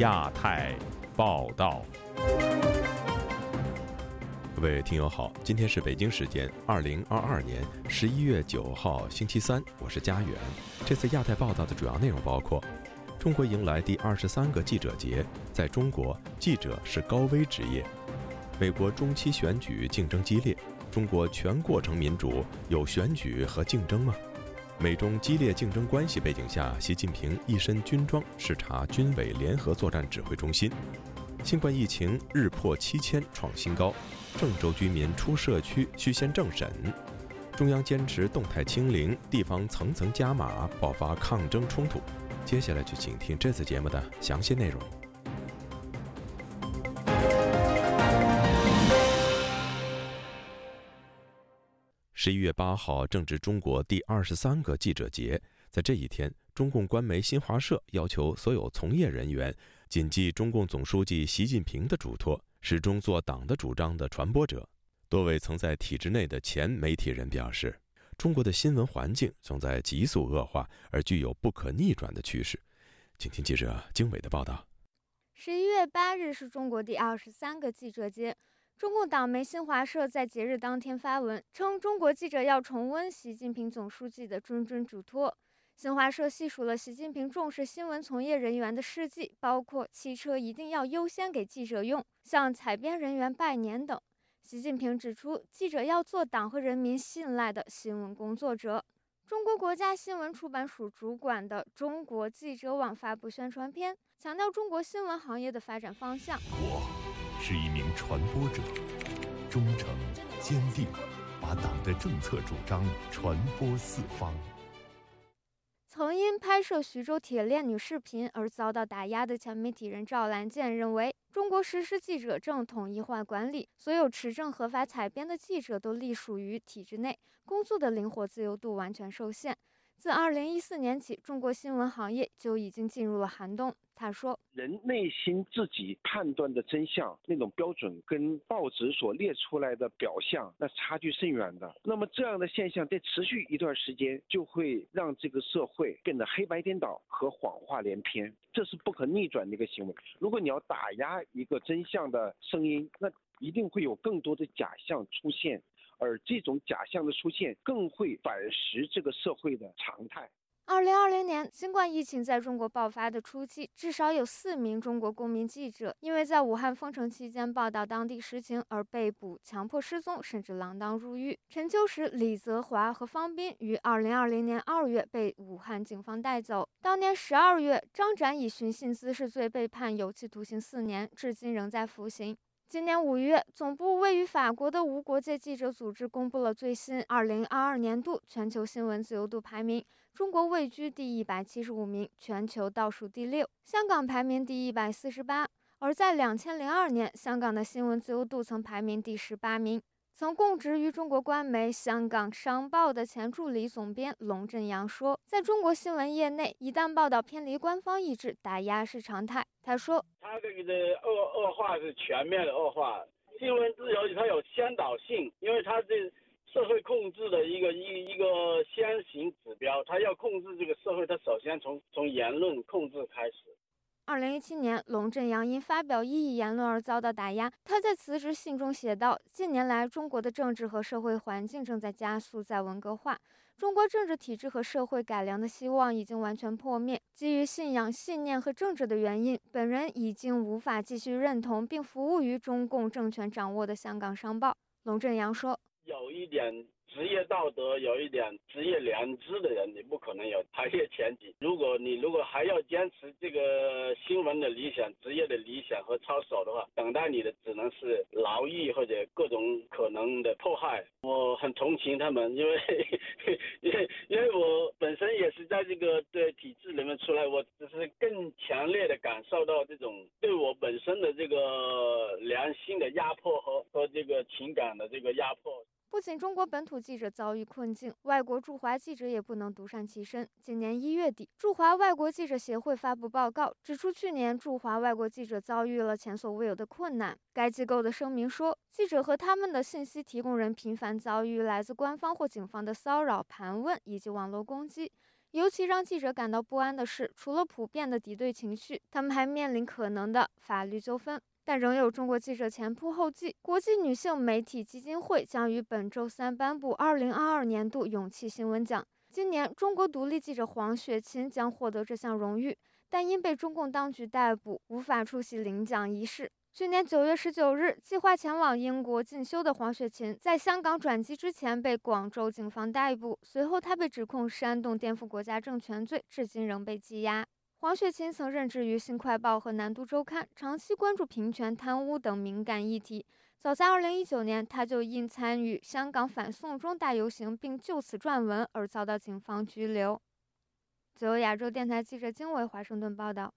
亚太报道。各位听友好，今天是北京时间二零二二年十一月九号星期三，我是佳远。这次亚太报道的主要内容包括：中国迎来第二十三个记者节，在中国，记者是高危职业；美国中期选举竞争激烈，中国全过程民主有选举和竞争吗？美中激烈竞争关系背景下，习近平一身军装视察军委联合作战指挥中心。新冠疫情日破七千创新高。郑州居民出社区需先政审，中央坚持动态清零，地方层层加码，爆发抗争冲突。接下来就请听这次节目的详细内容。十一月八号正值中国第二十三个记者节，在这一天，中共官媒新华社要求所有从业人员谨记中共总书记习近平的嘱托。始终做党的主张的传播者，多位曾在体制内的前媒体人表示，中国的新闻环境正在急速恶化，而具有不可逆转的趋势。请听记者经纬的报道。十一月八日是中国第二十三个记者节，中共党媒新华社在节日当天发文称，中国记者要重温习近平总书记的谆谆嘱托。新华社细数了习近平重视新闻从业人员的事迹，包括汽车一定要优先给记者用，向采编人员拜年等。习近平指出，记者要做党和人民信赖的新闻工作者。中国国家新闻出版署主管的中国记者网发布宣传片，强调中国新闻行业的发展方向。是一名传播者，忠诚坚定，把党的政策主张传播四方。曾因拍摄徐州铁链女视频而遭到打压的前媒体人赵兰健认为，中国实施记者证统一化管理，所有持证合法采编的记者都隶属于体制内，工作的灵活自由度完全受限。自二零一四年起，中国新闻行业就已经进入了寒冬。他说：“人内心自己判断的真相那种标准，跟报纸所列出来的表象，那差距甚远的。那么这样的现象在持续一段时间，就会让这个社会变得黑白颠倒和谎话连篇，这是不可逆转的一个行为。如果你要打压一个真相的声音，那一定会有更多的假象出现。”而这种假象的出现，更会反噬这个社会的常态。二零二零年新冠疫情在中国爆发的初期，至少有四名中国公民记者因为在武汉封城期间报道当地实情而被捕、强迫失踪，甚至锒铛入狱。陈秋实、李泽华和方斌于二零二零年二月被武汉警方带走。当年十二月，张展以寻衅滋事罪被判有期徒刑四年，至今仍在服刑。今年五月，总部位于法国的无国界记者组织公布了最新2022年度全球新闻自由度排名，中国位居第一百七十五名，全球倒数第六，香港排名第一百四十八。而在2002年，香港的新闻自由度曾排名第十八名。曾供职于中国官媒《香港商报》的前助理总编龙振阳说：“在中国新闻业内，一旦报道偏离官方意志，打压是常态。”他说：“他这个的恶恶化是全面的恶化，新闻自由它有先导性，因为它是社会控制的一个一一个先行指标，它要控制这个社会，它首先从从言论控制开始。”二零一七年，龙振阳因发表异议言论而遭到打压。他在辞职信中写道：“近年来，中国的政治和社会环境正在加速在文革化，中国政治体制和社会改良的希望已经完全破灭。基于信仰、信念和政治的原因，本人已经无法继续认同并服务于中共政权掌握的《香港商报》。”龙振阳说：“有一点。”职业道德有一点职业良知的人，你不可能有行业前景。如果你如果还要坚持这个新闻的理想、职业的理想和操守的话，等待你的只能是劳役或者各种可能的迫害。我很同情他们，因为因为因为我本身也是在这个对体制里面出来，我只是更强烈的感受到这种对我本身的这个良心的压迫和和这个情感的这个压迫。不仅中国本土记者遭遇困境，外国驻华记者也不能独善其身。今年一月底，驻华外国记者协会发布报告，指出去年驻华外国记者遭遇了前所未有的困难。该机构的声明说，记者和他们的信息提供人频繁遭遇来自官方或警方的骚扰、盘问以及网络攻击。尤其让记者感到不安的是，除了普遍的敌对情绪，他们还面临可能的法律纠纷。但仍有中国记者前仆后继。国际女性媒体基金会将于本周三颁布2022年度勇气新闻奖。今年，中国独立记者黄雪琴将获得这项荣誉，但因被中共当局逮捕，无法出席领奖仪式。去年9月19日，计划前往英国进修的黄雪琴，在香港转机之前被广州警方逮捕，随后她被指控煽动颠覆国家政权罪，至今仍被羁押。黄雪琴曾任职于《新快报》和《南都周刊》，长期关注平权、贪污等敏感议题。早在2019年，他就因参与香港反送中大游行并就此撰文而遭到警方拘留。自由亚洲电台记者经纬华盛顿报道。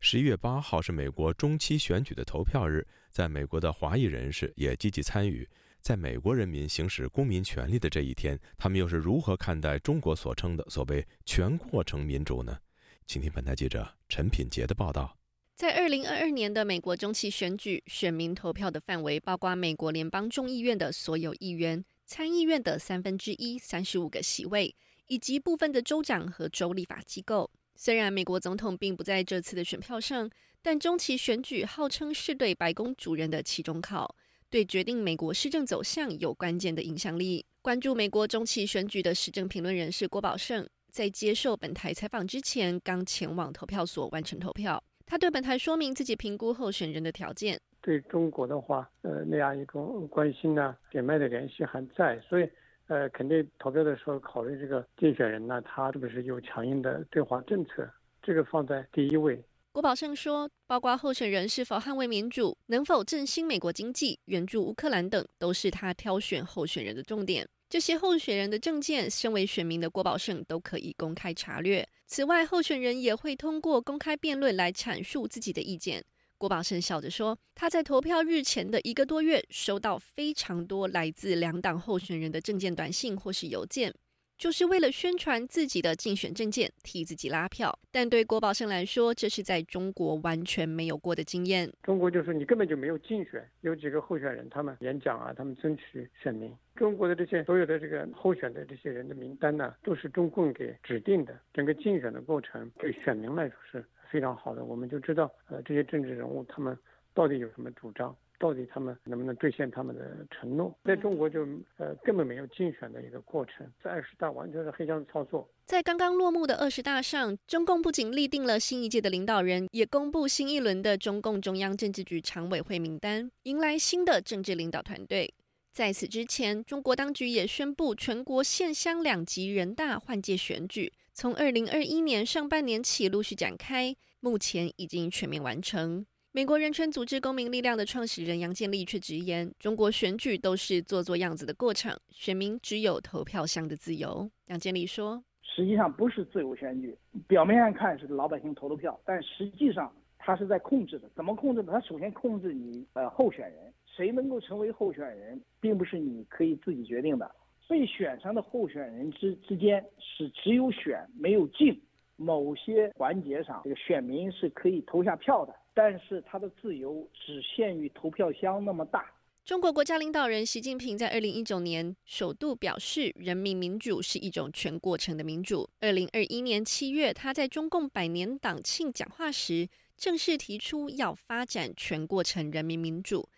十一月八号是美国中期选举的投票日，在美国的华裔人士也积极参与。在美国人民行使公民权利的这一天，他们又是如何看待中国所称的所谓全过程民主呢？请听本台记者陈品杰的报道。在二零二二年的美国中期选举，选民投票的范围包括美国联邦众议院的所有议员、参议院的三分之一（三十五个席位），以及部分的州长和州立法机构。虽然美国总统并不在这次的选票上，但中期选举号称是对白宫主人的期中考，对决定美国施政走向有关键的影响力。关注美国中期选举的时政评论人士郭宝胜。在接受本台采访之前，刚前往投票所完成投票。他对本台说明自己评估候选人的条件。对中国的话，呃，那样一种关心呢，点脉的联系还在，所以，呃，肯定投票的时候考虑这个竞选人呢，他是不是有强硬的对华政策，这个放在第一位。郭宝胜说，包括候选人是否捍卫民主、能否振兴美国经济、援助乌克兰等，都是他挑选候选人的重点。这些候选人的证件，身为选民的郭宝胜都可以公开查阅。此外，候选人也会通过公开辩论来阐述自己的意见。郭宝胜笑着说：“他在投票日前的一个多月，收到非常多来自两党候选人的证件短信或是邮件。”就是为了宣传自己的竞选政见，替自己拉票。但对郭宝胜来说，这是在中国完全没有过的经验。中国就是你根本就没有竞选，有几个候选人，他们演讲啊，他们争取选民。中国的这些所有的这个候选的这些人的名单呢，都是中共给指定的。整个竞选的过程对选民来说是非常好的，我们就知道，呃，这些政治人物他们到底有什么主张。到底他们能不能兑现他们的承诺？在中国就呃根本没有竞选的一个过程，在二十大完全是黑箱操作。在刚刚落幕的二十大上，中共不仅立定了新一届的领导人，也公布新一轮的中共中央政治局常委会名单，迎来新的政治领导团队。在此之前，中国当局也宣布全国县乡两级人大换届选举，从二零二一年上半年起陆续展开，目前已经全面完成。美国人权组织公民力量的创始人杨建立却直言，中国选举都是做做样子的过程，选民只有投票箱的自由。杨建立说：“实际上不是自由选举，表面上看是老百姓投的票，但实际上他是在控制的。怎么控制呢？他首先控制你呃候选人，谁能够成为候选人，并不是你可以自己决定的。被选上的候选人之之间是只有选没有竞，某些环节上这个选民是可以投下票的。”但是他的自由只限于投票箱那么大。中国国家领导人习近平在二零一九年首度表示，人民民主是一种全过程的民主。二零二一年七月，他在中共百年党庆讲话时，正式提出要发展全过程人民民主。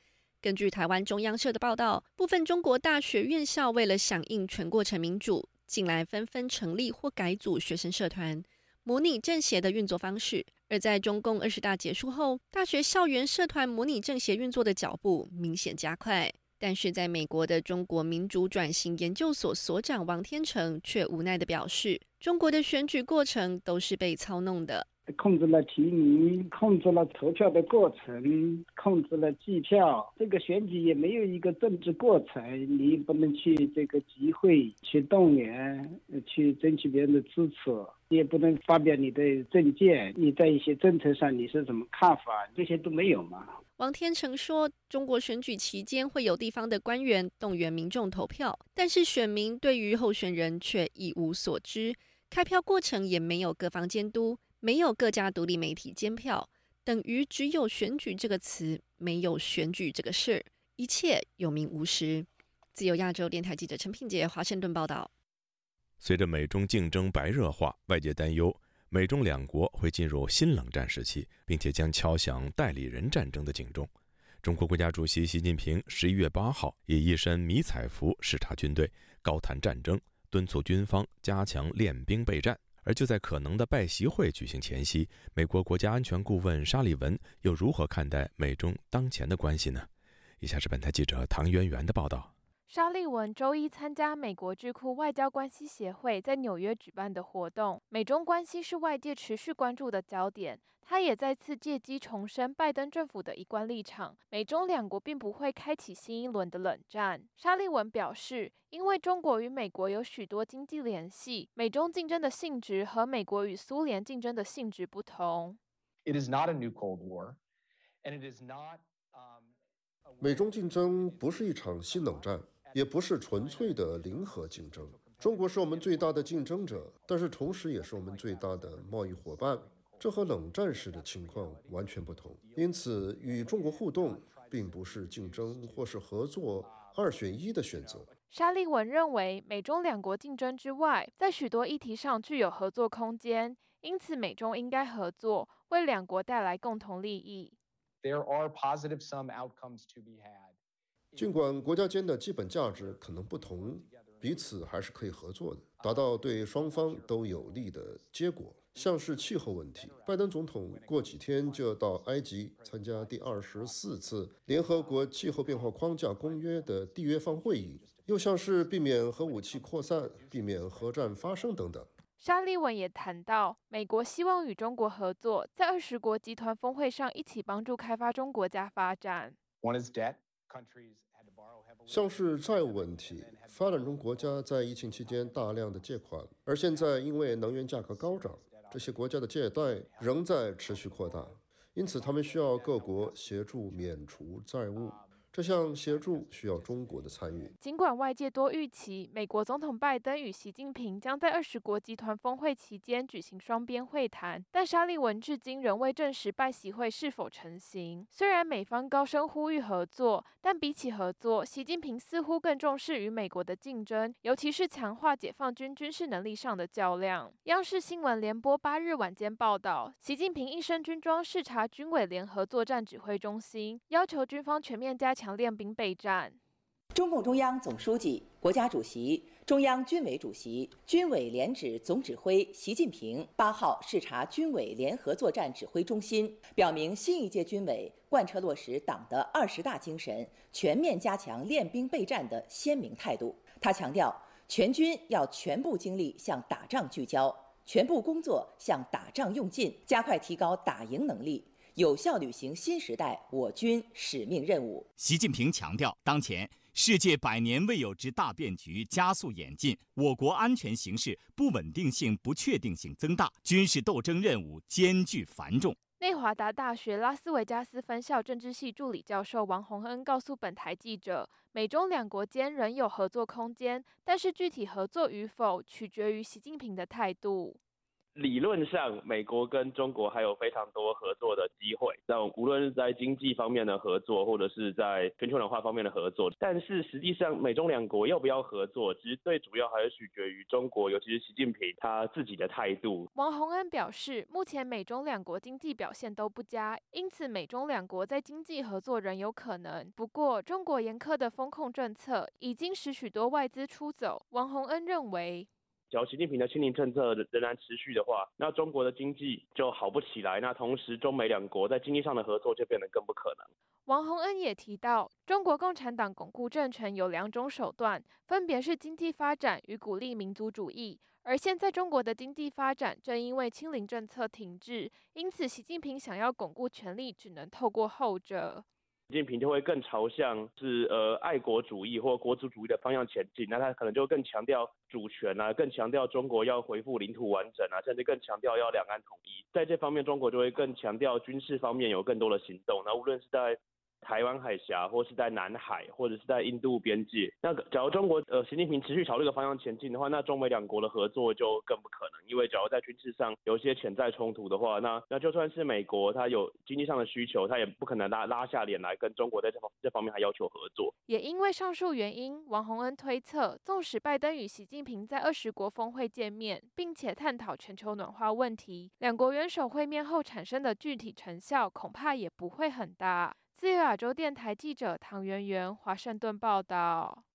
根据台湾中央社的报道，部分中国大学院校为了响应全过程民主，近来纷纷成立或改组学生社团，模拟政协的运作方式。而在中共二十大结束后，大学校园社团模拟政协运作的脚步明显加快。但是，在美国的中国民主转型研究所所长王天成却无奈的表示，中国的选举过程都是被操弄的。控制了提名，控制了投票的过程，控制了计票。这个选举也没有一个政治过程，你不能去这个集会、去动员、去争取别人的支持，也不能发表你的政见。你在一些政策上你是怎么看法？这些都没有嘛。王天成说，中国选举期间会有地方的官员动员民众投票，但是选民对于候选人却一无所知。开票过程也没有各方监督，没有各家独立媒体监票，等于只有选举这个词，没有选举这个事儿，一切有名无实。自由亚洲电台记者陈品杰华盛顿报道。随着美中竞争白热化，外界担忧。美中两国会进入新冷战时期，并且将敲响代理人战争的警钟。中国国家主席习近平十一月八号以一身迷彩服视察军队，高谈战争，敦促军方加强练兵备战。而就在可能的拜习会举行前夕，美国国家安全顾问沙利文又如何看待美中当前的关系呢？以下是本台记者唐媛媛的报道。沙利文周一参加美国智库外交关系协会在纽约举办的活动，美中关系是外界持续关注的焦点。他也再次借机重申拜登政府的一贯立场：美中两国并不会开启新一轮的冷战。沙利文表示，因为中国与美国有许多经济联系，美中竞争的性质和美国与苏联竞争的性质不同。It is not a new Cold War, and it is not. 美中竞争不是一场新冷战。也不是纯粹的零和竞争。中国是我们最大的竞争者，但是同时也是我们最大的贸易伙伴。这和冷战时的情况完全不同。因此，与中国互动并不是竞争或是合作二选一的选择。沙利文认为，美中两国竞争之外，在许多议题上具有合作空间，因此美中应该合作，为两国带来共同利益。There are positive some outcomes to be had. 尽管国家间的基本价值可能不同，彼此还是可以合作的，达到对双方都有利的结果。像是气候问题，拜登总统过几天就要到埃及参加第二十四次联合国气候变化框架公约的缔约方会议；又像是避免核武器扩散、避免核战发生等等。沙利文也谈到，美国希望与中国合作，在二十国集团峰会上一起帮助开发中国家发展。One is debt. 像是债务问题，发展中国家在疫情期间大量的借款，而现在因为能源价格高涨，这些国家的借贷仍在持续扩大，因此他们需要各国协助免除债务。这项协助需要中国的参与。尽管外界多预期美国总统拜登与习近平将在二十国集团峰会期间举行双边会谈，但沙利文至今仍未证实拜习会是否成行。虽然美方高声呼吁合作，但比起合作，习近平似乎更重视与美国的竞争，尤其是强化解放军军事能力上的较量。央视新闻联播八日晚间报道，习近平一身军装视察军委联合作战指挥中心，要求军方全面加强。强练兵备战。中共中央总书记、国家主席、中央军委主席、军委联指总指挥习近平八号视察军委联合作战指挥中心，表明新一届军委贯彻落实党的二十大精神，全面加强练兵备战的鲜明态度。他强调，全军要全部精力向打仗聚焦，全部工作向打仗用尽，加快提高打赢能力。有效履行新时代我军使命任务。习近平强调，当前世界百年未有之大变局加速演进，我国安全形势不稳定性、不确定性增大，军事斗争任务艰巨繁重。内华达大学拉斯维加斯分校政治系助理教授王洪恩告诉本台记者，美中两国间仍有合作空间，但是具体合作与否取决于习近平的态度。理论上，美国跟中国还有非常多合作的机会，那无论是在经济方面的合作，或者是在全球暖化方面的合作。但是实际上，美中两国要不要合作，其实最主要还是取决于中国，尤其是习近平他自己的态度。王洪恩表示，目前美中两国经济表现都不佳，因此美中两国在经济合作仍有可能。不过，中国严苛的风控政策已经使许多外资出走。王洪恩认为。只要习近平的亲零政策仍然持续的话，那中国的经济就好不起来。那同时，中美两国在经济上的合作就变得更不可能。王洪恩也提到，中国共产党巩固政权有两种手段，分别是经济发展与鼓励民族主义。而现在中国的经济发展正因为清零政策停滞，因此习近平想要巩固权力，只能透过后者。习近平就会更朝向是呃爱国主义或国族主义的方向前进，那他可能就更强调主权啊，更强调中国要恢复领土完整啊，甚至更强调要两岸统一。在这方面，中国就会更强调军事方面有更多的行动。那无论是在台湾海峡，或是在南海，或者是在印度边界。那假如中国呃习近平持续朝这个方向前进的话，那中美两国的合作就更不可能。因为假如在军事上有一些潜在冲突的话，那那就算是美国它有经济上的需求，它也不可能拉拉下脸来跟中国在这方这方面还要求合作。也因为上述原因，王洪恩推测，纵使拜登与习近平在二十国峰会见面，并且探讨全球暖化问题，两国元首会面后产生的具体成效，恐怕也不会很大。自由亚洲电台记者唐媛媛，华盛顿报道。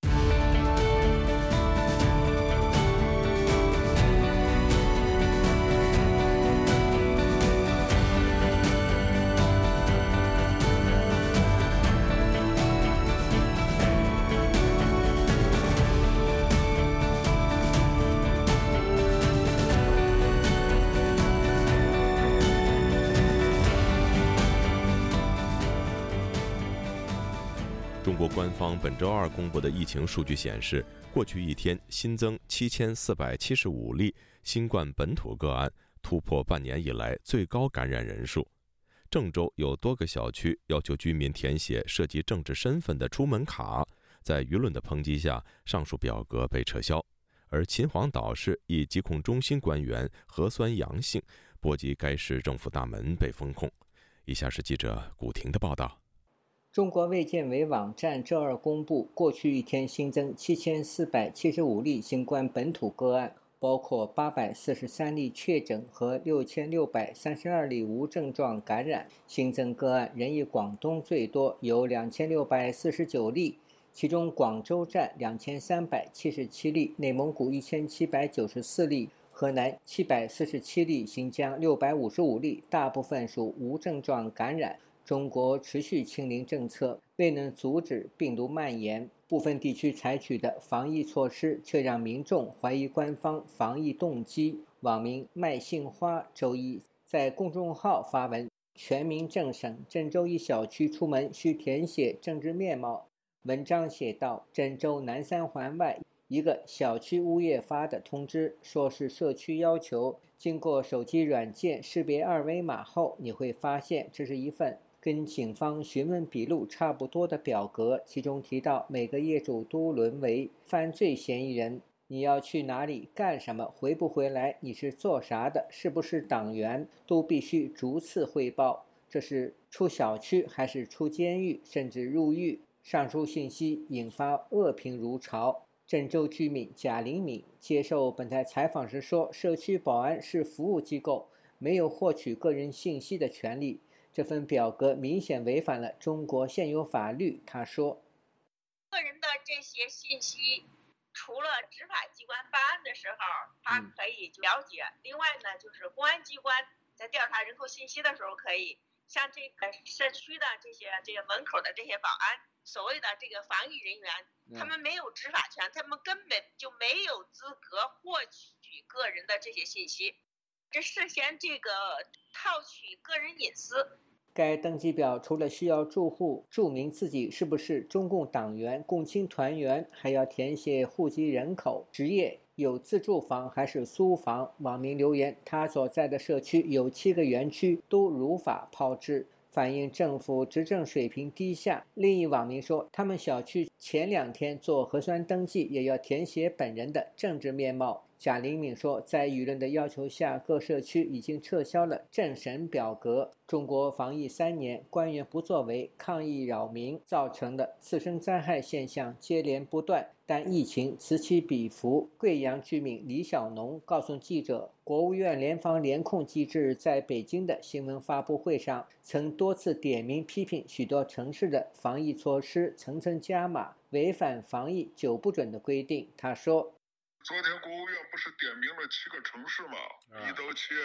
国官方本周二公布的疫情数据显示，过去一天新增七千四百七十五例新冠本土个案，突破半年以来最高感染人数。郑州有多个小区要求居民填写涉及政治身份的出门卡，在舆论的抨击下，上述表格被撤销。而秦皇岛市一疾控中心官员核酸阳性，波及该市政府大门被封控。以下是记者古婷的报道。中国卫健委网站周二公布，过去一天新增七千四百七十五例新冠本土个案，包括八百四十三例确诊和六千六百三十二例无症状感染。新增个案仍以广东最多，有两千六百四十九例，其中广州占两千三百七十七例，内蒙古一千七百九十四例，河南七百四十七例，新疆六百五十五例，大部分属无症状感染。中国持续清零政策未能阻止病毒蔓延，部分地区采取的防疫措施却让民众怀疑官方防疫动机。网民麦杏花周一在公众号发文：“全民政审郑州一小区出门需填写政治面貌。”文章写道：“郑州南三环外一个小区物业发的通知，说是社区要求。经过手机软件识别二维码后，你会发现这是一份。”跟警方询问笔录差不多的表格，其中提到每个业主都沦为犯罪嫌疑人。你要去哪里干什么？回不回来？你是做啥的？是不是党员？都必须逐次汇报。这是出小区还是出监狱，甚至入狱？上述信息引发恶评如潮。郑州居民贾玲敏接受本台采访时说：“社区保安是服务机构，没有获取个人信息的权利。”这份表格明显违反了中国现有法律。他说：“个人的这些信息，除了执法机关办案的时候，他可以了解；另外呢，就是公安机关在调查人口信息的时候，可以像这个社区的这些这些门口的这些保安，所谓的这个防疫人员，他们没有执法权，他们根本就没有资格获取个人的这些信息。”这涉嫌这个套取个人隐私。该登记表除了需要住户注明自己是不是中共党员、共青团员，还要填写户籍人口、职业、有自住房还是租房。网民留言：他所在的社区有七个园区都如法炮制，反映政府执政水平低下。另一网民说，他们小区前两天做核酸登记也要填写本人的政治面貌。贾玲敏说，在舆论的要求下，各社区已经撤销了政审表格。中国防疫三年，官员不作为，抗议扰民造成的次生灾害现象接连不断，但疫情此起彼伏。贵阳居民李小农告诉记者，国务院联防联控机制在北京的新闻发布会上，曾多次点名批评许多城市的防疫措施层层加码，违反防疫九不准的规定。他说。昨天国务院不是点名了七个城市吗？一刀切，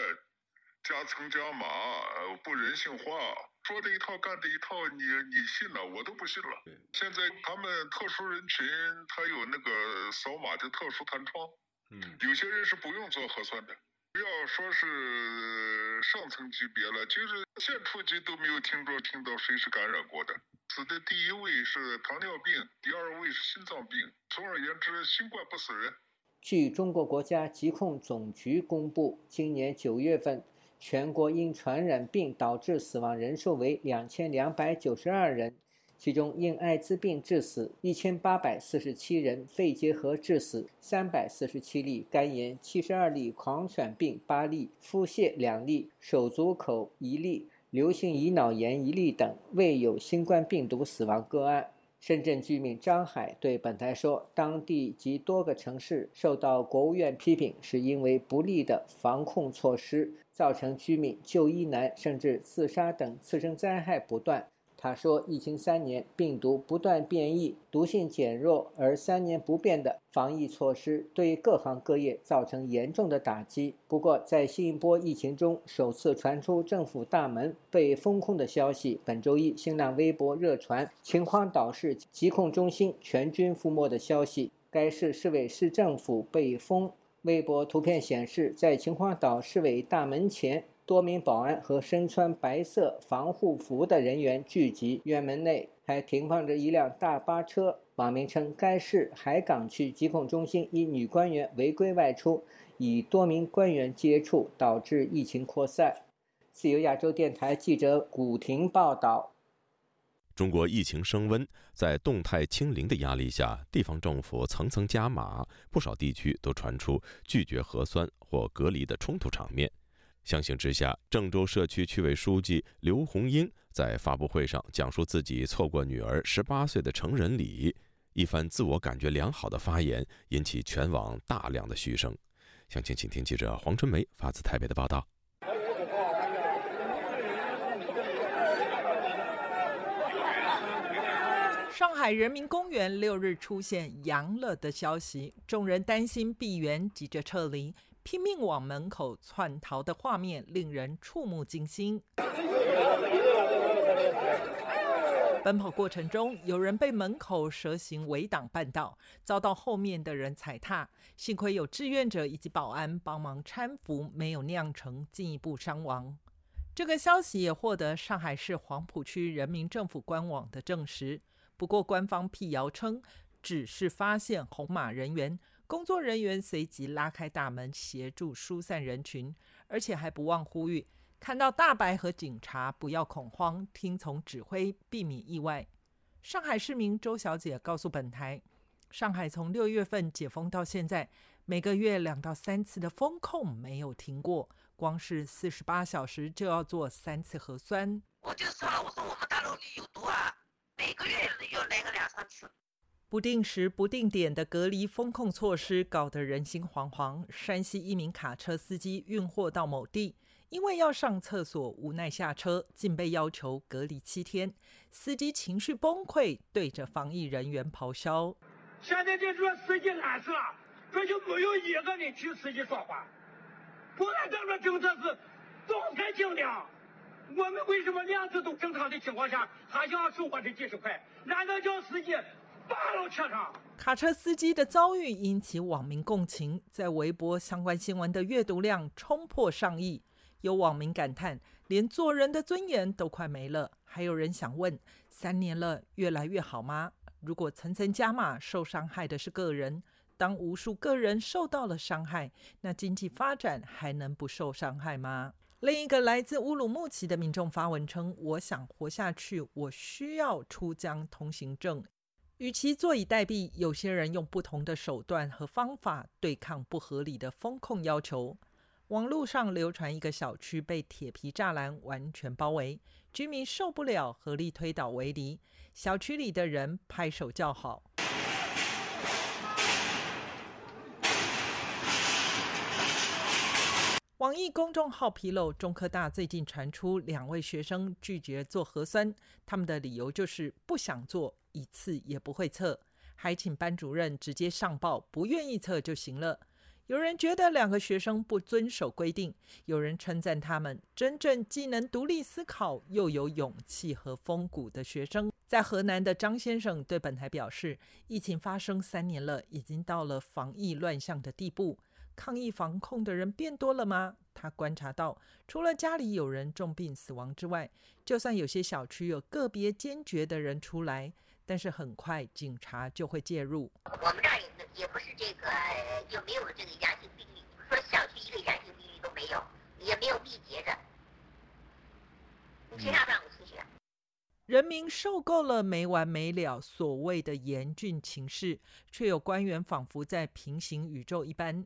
加层加码，不人性化，说这一套干这一套，你你信了，我都不信了。现在他们特殊人群，他有那个扫码的特殊弹窗，嗯，有些人是不用做核酸的。不要说是上层级别了，就是县处级都没有听着听到谁是感染过的。死的第一位是糖尿病，第二位是心脏病。总而言之，新冠不死人。据中国国家疾控总局公布，今年九月份，全国因传染病导致死亡人数为两千两百九十二人，其中因艾滋病致死一千八百四十七人，肺结核致死三百四十七例，肝炎七十二例，狂犬病八例，腹泻两例，手足口一例，流行乙脑炎一例等，未有新冠病毒死亡个案。深圳居民张海对本台说：“当地及多个城市受到国务院批评，是因为不利的防控措施，造成居民就医难，甚至自杀等次生灾害不断。”他说：“疫情三年，病毒不断变异，毒性减弱，而三年不变的防疫措施对各行各业造成严重的打击。不过，在新一波疫情中首次传出政府大门被封控的消息。本周一，新浪微博热传秦皇岛市疾控中心全军覆没的消息，该市市委市政府被封。微博图片显示，在秦皇岛市委大门前。”多名保安和身穿白色防护服的人员聚集，院门内还停放着一辆大巴车。网民称，该市海港区疾控中心一女官员违规外出，与多名官员接触，导致疫情扩散。自由亚洲电台记者古婷报道。中国疫情升温，在动态清零的压力下，地方政府层层加码，不少地区都传出拒绝核酸或隔离的冲突场面。相形之下，郑州社区区委书记刘红英在发布会上讲述自己错过女儿十八岁的成人礼，一番自我感觉良好的发言引起全网大量的嘘声。详情，请听记者黄春梅发自台北的报道。上海人民公园六日出现阳了的消息，众人担心闭园，急着撤离。拼命往门口窜逃的画面令人触目惊心。奔跑过程中，有人被门口蛇形围挡绊倒，遭到后面的人踩踏。幸亏有志愿者以及保安帮忙搀扶，没有酿成进一步伤亡。这个消息也获得上海市黄浦区人民政府官网的证实。不过，官方辟谣称，只是发现红马人员。工作人员随即拉开大门，协助疏散人群，而且还不忘呼吁：看到大白和警察不要恐慌，听从指挥，避免意外。上海市民周小姐告诉本台：上海从六月份解封到现在，每个月两到三次的封控没有停过，光是四十八小时就要做三次核酸。我就说了，我说我们大陆里有毒啊，每个月要来个两三次。不定时、不定点的隔离风控措施搞得人心惶惶。山西一名卡车司机运货到某地，因为要上厕所，无奈下车，竟被要求隔离七天。司机情绪崩溃，对着防疫人员咆哮：“现在这说司机懒死了，这就没有一个人替司机说话。不按这个政策是总裁精良，我们为什么两次都正常的情况下，还想要收我这几十块？难道叫司机？”卡车司机的遭遇引起网民共情，在微博相关新闻的阅读量冲破上亿。有网民感叹，连做人的尊严都快没了。还有人想问：三年了，越来越好吗？如果层层加码，受伤害的是个人，当无数个人受到了伤害，那经济发展还能不受伤害吗？另一个来自乌鲁木齐的民众发文称：我想活下去，我需要出疆通行证。与其坐以待毙，有些人用不同的手段和方法对抗不合理的风控要求。网络上流传一个小区被铁皮栅栏完全包围，居民受不了，合力推倒围篱，小区里的人拍手叫好。网易公众号披露，中科大最近传出两位学生拒绝做核酸，他们的理由就是不想做，一次也不会测，还请班主任直接上报，不愿意测就行了。有人觉得两个学生不遵守规定，有人称赞他们真正既能独立思考又有勇气和风骨的学生。在河南的张先生对本台表示，疫情发生三年了，已经到了防疫乱象的地步。抗疫防控的人变多了吗？他观察到，除了家里有人重病死亡之外，就算有些小区有个别坚决的人出来，但是很快警察就会介入。我们这儿也也不是这个就没有这个阳性病例，说小区一个阳性病例都没有，也没有密接的，你谁让不让我出去？人民受够了没完没了所谓的严峻情势，却有官员仿佛在平行宇宙一般。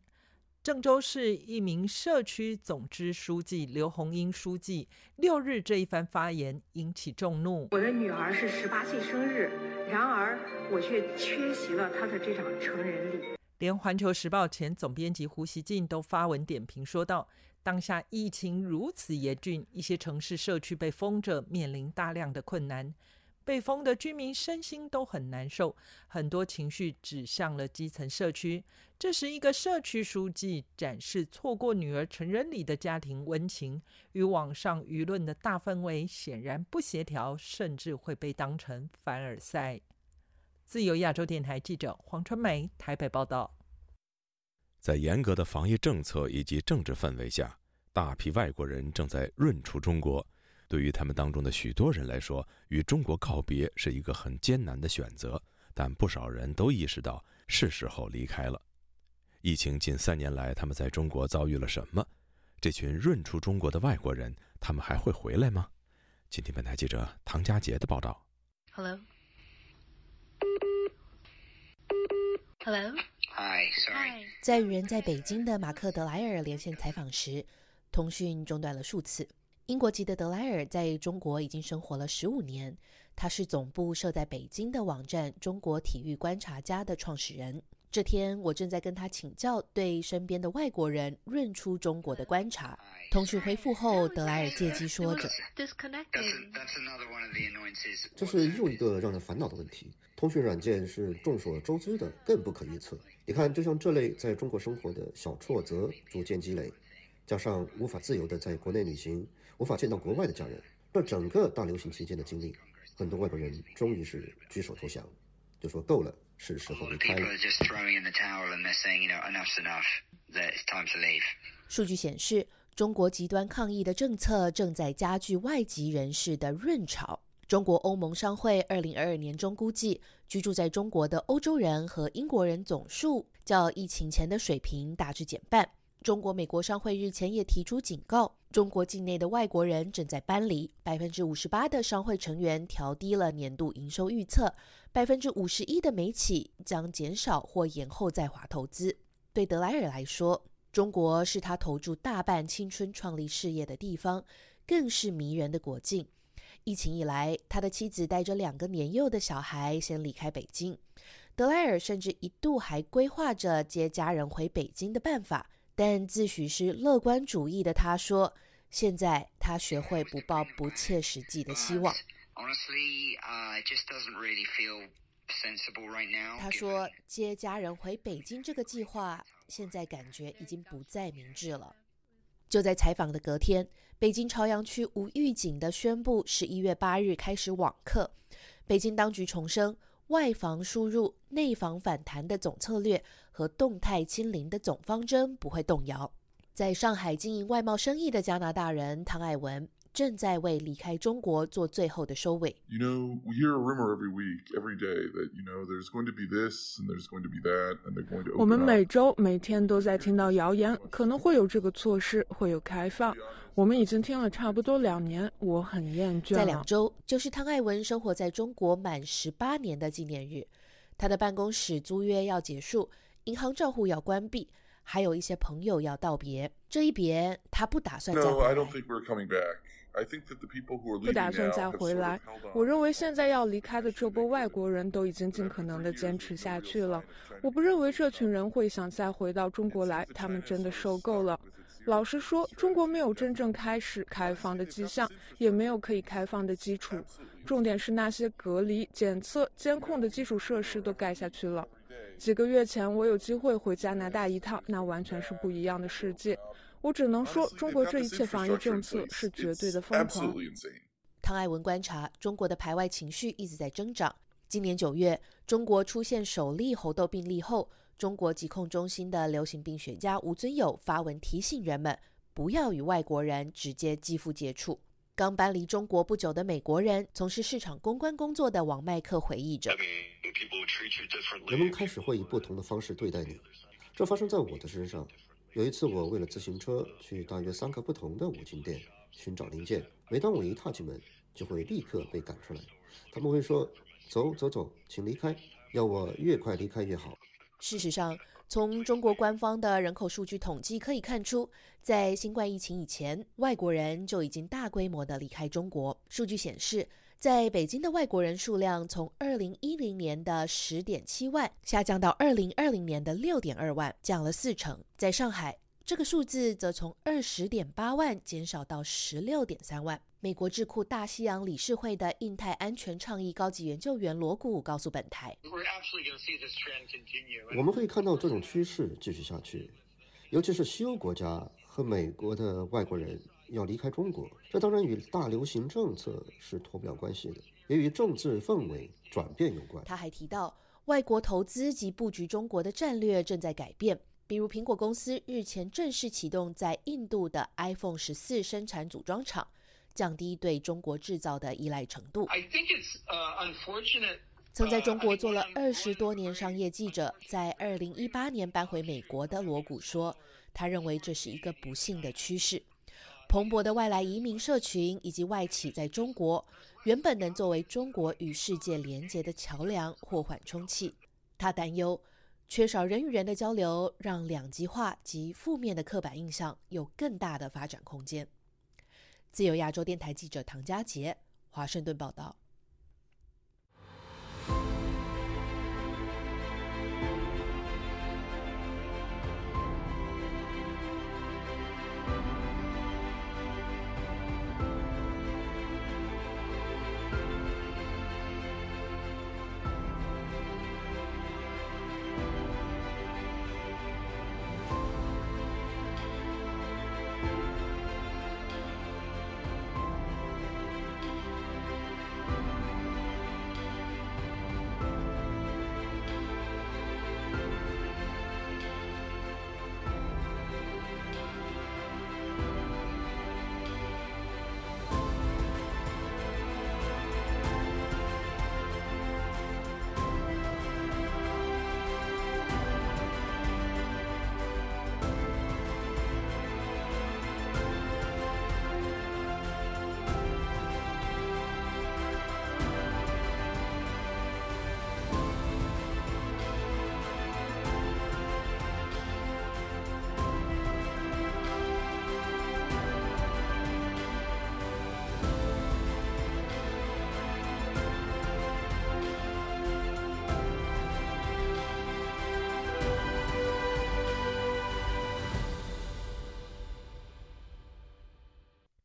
郑州市一名社区总支书记刘红英书记六日这一番发言引起众怒。我的女儿是十八岁生日，然而我却缺席了她的这场成人礼。连《环球时报》前总编辑胡锡进都发文点评说道：“当下疫情如此严峻，一些城市社区被封着，面临大量的困难。”被封的居民身心都很难受，很多情绪指向了基层社区。这时，一个社区书记展示错过女儿成人礼的家庭温情，与网上舆论的大氛围显然不协调，甚至会被当成凡尔赛。自由亚洲电台记者黄春梅台北报道。在严格的防疫政策以及政治氛围下，大批外国人正在润出中国。对于他们当中的许多人来说，与中国告别是一个很艰难的选择，但不少人都意识到是时候离开了。疫情近三年来，他们在中国遭遇了什么？这群润出中国的外国人，他们还会回来吗？请听本台记者唐佳杰的报道。Hello。Hello。Hi，Sorry。在与人在北京的马克·德莱尔连线采访时，通讯中断了数次。英国籍的德莱尔在中国已经生活了十五年，他是总部设在北京的网站“中国体育观察家”的创始人。这天，我正在跟他请教对身边的外国人润出中国的观察。通讯恢复后，德莱尔借机说着：“这是又一个让人烦恼的问题。通讯软件是众所周知的，更不可预测。你看，就像这类在中国生活的小挫折逐渐积累，加上无法自由的在国内旅行。”无法见到国外的家人，这整个大流行期间的经历，很多外国人终于是举手投降，就说够了，是时候离开了。数据显示，中国极端抗疫的政策正在加剧外籍人士的润潮。中国欧盟商会二零二二年中估计，居住在中国的欧洲人和英国人总数较疫情前的水平大致减半。中国美国商会日前也提出警告，中国境内的外国人正在搬离。百分之五十八的商会成员调低了年度营收预测，百分之五十一的美企将减少或延后在华投资。对德莱尔来说，中国是他投注大半青春创立事业的地方，更是迷人的国境。疫情以来，他的妻子带着两个年幼的小孩先离开北京。德莱尔甚至一度还规划着接家人回北京的办法。但自诩是乐观主义的他说：“现在他学会不抱不切实际的希望。”他说：“接家人回北京这个计划，现在感觉已经不再明智了。”就在采访的隔天，北京朝阳区无预警的宣布，十一月八日开始网课。北京当局重申。外防输入、内防反弹的总策略和动态清零的总方针不会动摇。在上海经营外贸生意的加拿大人汤爱文正在为离开中国做最后的收尾。You know, we hear a rumor every week, every day that you know there's going to be this and there's going to be that, and they're going to. 我们每周每天都在听到谣言，可能会有这个措施，会有开放。我们已经听了差不多两年，我很厌倦。在两周，就是汤爱文生活在中国满十八年的纪念日。他的办公室租约要结束，银行账户要关闭，还有一些朋友要道别。这一别，他不打算再回来。不打算再回来。我认为现在要离开的这波外国人都已经尽可能的坚持下去了。我不认为这群人会想再回到中国来，他们真的受够了。老实说，中国没有真正开始开放的迹象，也没有可以开放的基础。重点是那些隔离、检测、监控的基础设施都盖下去了。几个月前，我有机会回加拿大一趟，那完全是不一样的世界。我只能说，中国这一切防疫政策是绝对的疯狂。汤爱文观察，中国的排外情绪一直在增长。今年九月，中国出现首例猴痘病例后。中国疾控中心的流行病学家吴尊友发文提醒人们，不要与外国人直接肌肤接触。刚搬离中国不久的美国人，从事市场公关工作的王麦克回忆着：“人们开始会以不同的方式对待你，这发生在我的身上。有一次，我为了自行车去大约三个不同的五金店寻找零件，每当我一踏进门，就会立刻被赶出来。他们会说：‘走走走，请离开。’要我越快离开越好。”事实上，从中国官方的人口数据统计可以看出，在新冠疫情以前，外国人就已经大规模的离开中国。数据显示，在北京的外国人数量从二零一零年的十点七万下降到二零二零年的六点二万，降了四成。在上海，这个数字则从二十点八万减少到十六点三万。美国智库大西洋理事会的印太安全倡议高级研究员罗古告诉本台：“我们会看到这种趋势继续下去，尤其是西欧国家和美国的外国人要离开中国。这当然与大流行政策是脱不了关系的，也与政治氛围转变有关。”他还提到，外国投资及布局中国的战略正在改变，比如苹果公司日前正式启动在印度的 iPhone 十四生产组装厂。降低对中国制造的依赖程度。曾在中国做了二十多年商业记者，在二零一八年搬回美国的罗古说，他认为这是一个不幸的趋势。蓬勃的外来移民社群以及外企在中国原本能作为中国与世界连接的桥梁或缓冲器。他担忧，缺少人与人的交流，让两极化及负面的刻板印象有更大的发展空间。自由亚洲电台记者唐佳杰，华盛顿报道。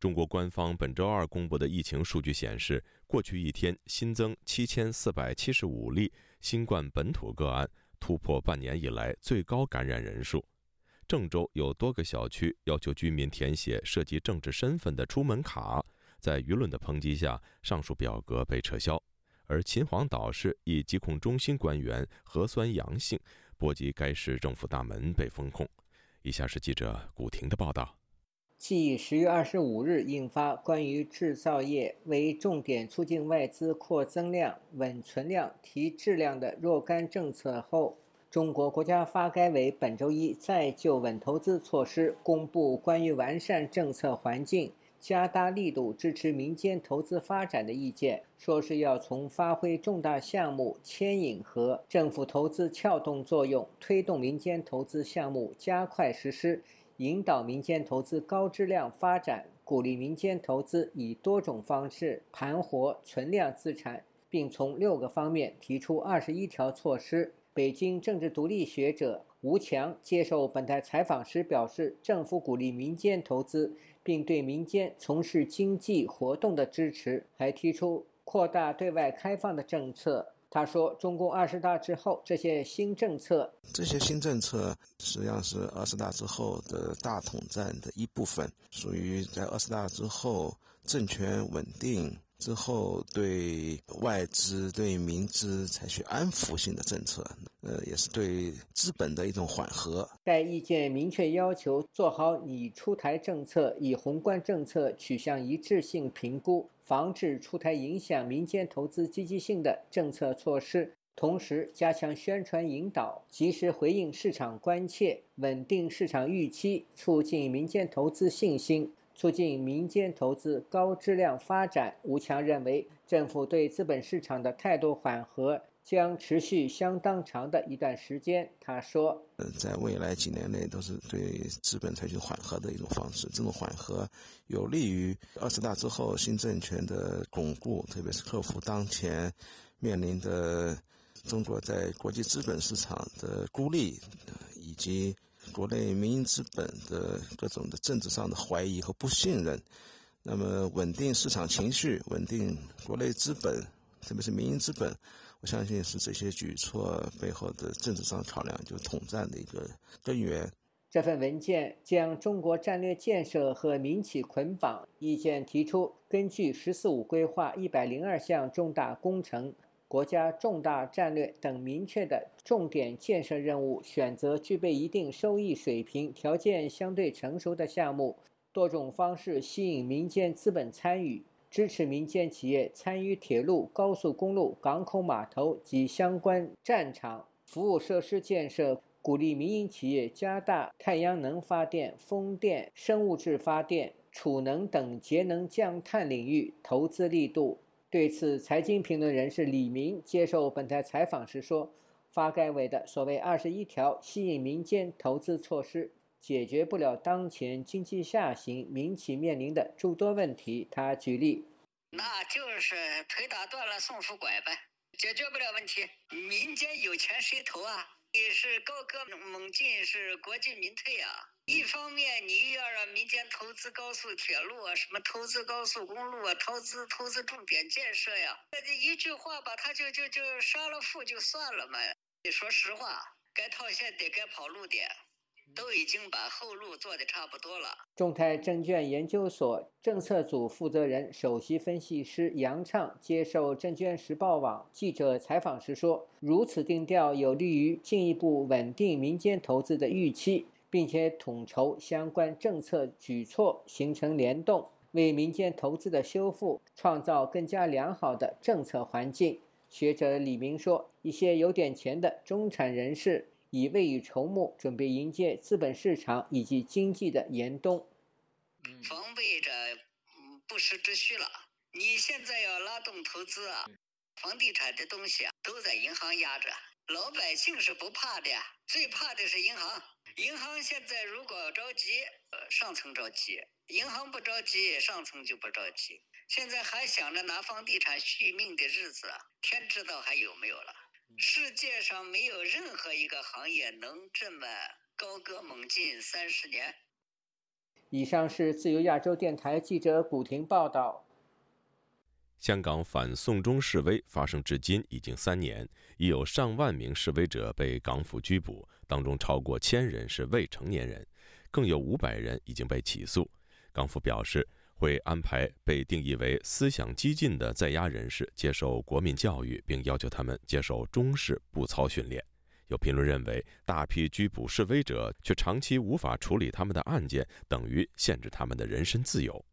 中国官方本周二公布的疫情数据显示，过去一天新增七千四百七十五例新冠本土个案，突破半年以来最高感染人数。郑州有多个小区要求居民填写涉及政治身份的出门卡，在舆论的抨击下，上述表格被撤销。而秦皇岛市一疾控中心官员核酸阳性，波及该市政府大门被封控。以下是记者古婷的报道。继十月二十五日印发关于制造业为重点促进外资扩增量、稳存量、提质量的若干政策后，中国国家发改委本周一再就稳投资措施公布关于完善政策环境、加大力度支持民间投资发展的意见，说是要从发挥重大项目牵引和政府投资撬动作用，推动民间投资项目加快实施。引导民间投资高质量发展，鼓励民间投资以多种方式盘活存量资产，并从六个方面提出二十一条措施。北京政治独立学者吴强接受本台采访时表示，政府鼓励民间投资，并对民间从事经济活动的支持，还提出扩大对外开放的政策。他说：“中共二十大之后，这些新政策，这些新政策实际上是二十大之后的大统战的一部分，属于在二十大之后政权稳定、之后对外资、对民资采取安抚性的政策，呃，也是对资本的一种缓和。该意见明确要求做好拟出台政策以宏观政策取向一致性评估，防止出台影响民间投资积极性的政策措施。同时，加强宣传引导，及时回应市场关切，稳定市场预期，促进民间投资信心。促进民间投资高质量发展，吴强认为，政府对资本市场的态度缓和将持续相当长的一段时间。他说：“，在未来几年内，都是对资本采取缓和的一种方式。这种缓和有利于二十大之后新政权的巩固，特别是克服当前面临的中国在国际资本市场的孤立，以及。”国内民营资本的各种的政治上的怀疑和不信任，那么稳定市场情绪，稳定国内资本，特别是民营资本，我相信是这些举措背后的政治上考量，就统战的一个根源。这份文件将中国战略建设和民企捆绑，意见提出，根据“十四五”规划一百零二项重大工程。国家重大战略等明确的重点建设任务，选择具备一定收益水平、条件相对成熟的项目，多种方式吸引民间资本参与，支持民间企业参与铁路、高速公路、港口码头及相关战场服务设施建设，鼓励民营企业加大太阳能发电、风电、生物质发电、储能等节能降碳领域投资力度。对此，财经评论人士李明接受本台采访时说：“发改委的所谓二十一条吸引民间投资措施，解决不了当前经济下行、民企面临的诸多问题。”他举例：“那就是腿打断了送出拐呗，解决不了问题。民间有钱谁投啊？你是高歌猛进，是国进民退啊。”一方面，你要让民间投资高速铁路啊，什么投资高速公路啊，投资投资重点建设呀，这一句话吧，他就就就杀了富就算了嘛。你说实话，该套现得该跑路点，都已经把后路做的差不多了。众泰证券研究所政策组负责人、首席分析师杨畅接受证券时报网记者采访时说：“如此定调，有利于进一步稳定民间投资的预期。”并且统筹相关政策举措，形成联动，为民间投资的修复创造更加良好的政策环境。学者李明说：“一些有点钱的中产人士已未雨绸缪，准备迎接资本市场以及经济的严冬，防备着不时之需了。你现在要拉动投资啊，房地产的东西啊，都在银行压着，老百姓是不怕的，最怕的是银行。”银行现在如果着急，呃，上层着急；银行不着急，上层就不着急。现在还想着拿房地产续命的日子，天知道还有没有了。世界上没有任何一个行业能这么高歌猛进三十年。以上是自由亚洲电台记者古婷报道。香港反送中示威发生至今已经三年，已有上万名示威者被港府拘捕。当中超过千人是未成年人，更有五百人已经被起诉。港府表示会安排被定义为思想激进的在押人士接受国民教育，并要求他们接受中式步操训练。有评论认为，大批拘捕示威者却长期无法处理他们的案件，等于限制他们的人身自由。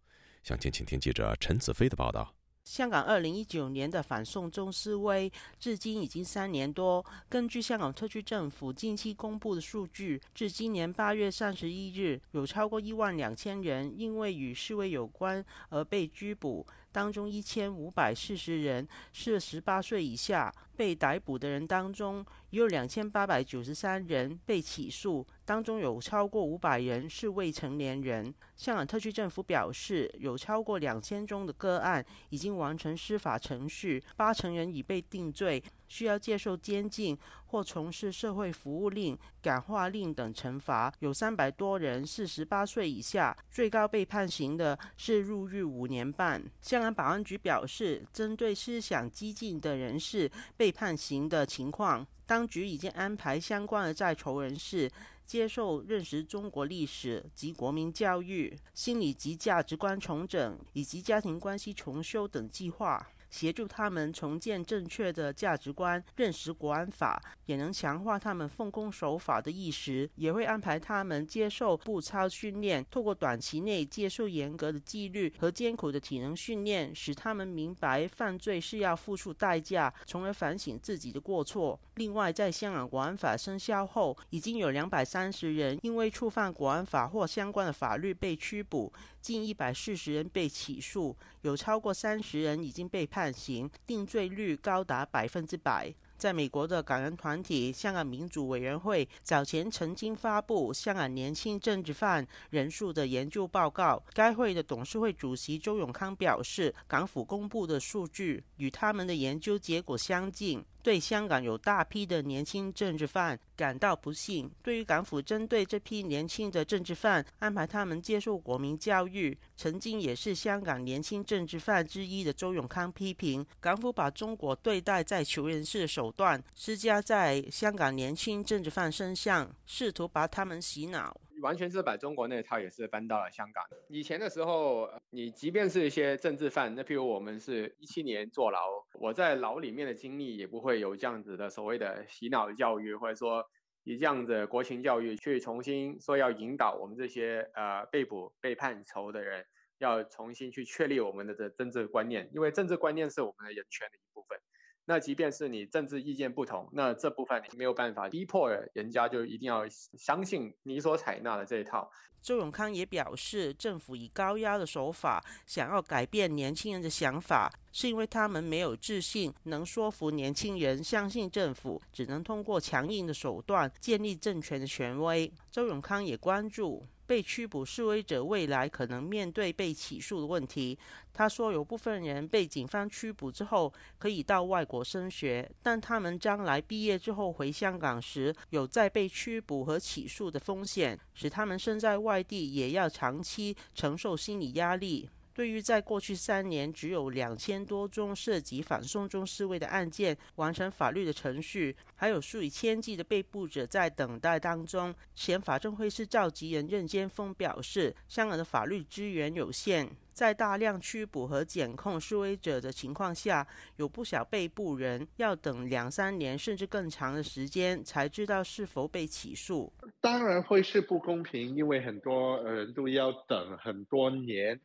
详情，请听记者陈子飞的报道。香港二零一九年的反送中示威至今已经三年多。根据香港特区政府近期公布的数据，至今年八月三十一日，有超过一万两千人因为与示威有关而被拘捕。当中一千五百四十人是十八岁以下，被逮捕的人当中有两千八百九十三人被起诉，当中有超过五百人是未成年人。香港特区政府表示，有超过两千宗的个案已经完成司法程序，八成人已被定罪。需要接受监禁或从事社会服务令、感化令等惩罚，有三百多人是十八岁以下，最高被判刑的是入狱五年半。香港保安局表示，针对思想激进的人士被判刑的情况，当局已经安排相关的在囚人士。接受认识中国历史及国民教育、心理及价值观重整以及家庭关系重修等计划。协助他们重建正确的价值观，认识国安法，也能强化他们奉公守法的意识。也会安排他们接受步操训练，透过短期内接受严格的纪律和艰苦的体能训练，使他们明白犯罪是要付出代价，从而反省自己的过错。另外，在香港国安法生效后，已经有两百三十人因为触犯国安法或相关的法律被拘捕。近一百四十人被起诉，有超过三十人已经被判刑，定罪率高达百分之百。在美国的港人团体香港民主委员会早前曾经发布香港年轻政治犯人数的研究报告。该会的董事会主席周永康表示，港府公布的数据与他们的研究结果相近。对香港有大批的年轻政治犯感到不幸。对于港府针对这批年轻的政治犯安排他们接受国民教育，曾经也是香港年轻政治犯之一的周永康批评港府把中国对待在囚人士的手段施加在香港年轻政治犯身上，试图把他们洗脑。完全是把中国那套也是搬到了香港。以前的时候，你即便是一些政治犯，那譬如我们是一七年坐牢，我在牢里面的经历也不会有这样子的所谓的洗脑教育，或者说以这样子国情教育去重新说要引导我们这些呃被捕被判囚的人，要重新去确立我们的这政治观念，因为政治观念是我们的人权的一部分。那即便是你政治意见不同，那这部分你没有办法逼迫人家就一定要相信你所采纳的这一套。周永康也表示，政府以高压的手法想要改变年轻人的想法，是因为他们没有自信能说服年轻人相信政府，只能通过强硬的手段建立政权的权威。周永康也关注。被拘捕示威者未来可能面对被起诉的问题。他说，有部分人被警方拘捕之后可以到外国升学，但他们将来毕业之后回香港时，有再被拘捕和起诉的风险，使他们身在外地也要长期承受心理压力。对于在过去三年只有两千多宗涉及反送中示威的案件完成法律的程序，还有数以千计的被捕者在等待当中，前法政会是召集人任坚峰表示，香港的法律资源有限，在大量拘捕和检控示威者的情况下，有不少被捕人要等两三年甚至更长的时间才知道是否被起诉。当然会是不公平，因为很多人都要等很多年。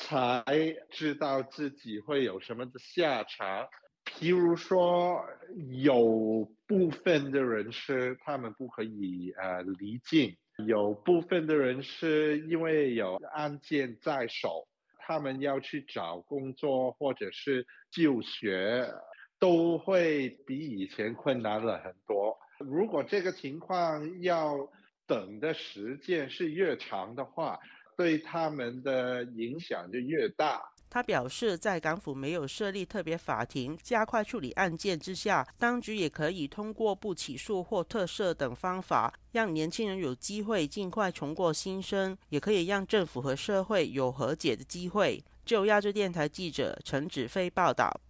才知道自己会有什么的下场。譬如说，有部分的人是他们不可以呃离境，有部分的人是因为有案件在手，他们要去找工作或者是就学，都会比以前困难了很多。如果这个情况要等的时间是越长的话，对他们的影响就越大。他表示，在港府没有设立特别法庭加快处理案件之下，当局也可以通过不起诉或特赦等方法，让年轻人有机会尽快重过新生，也可以让政府和社会有和解的机会。就亚洲电台记者陈子飞报道。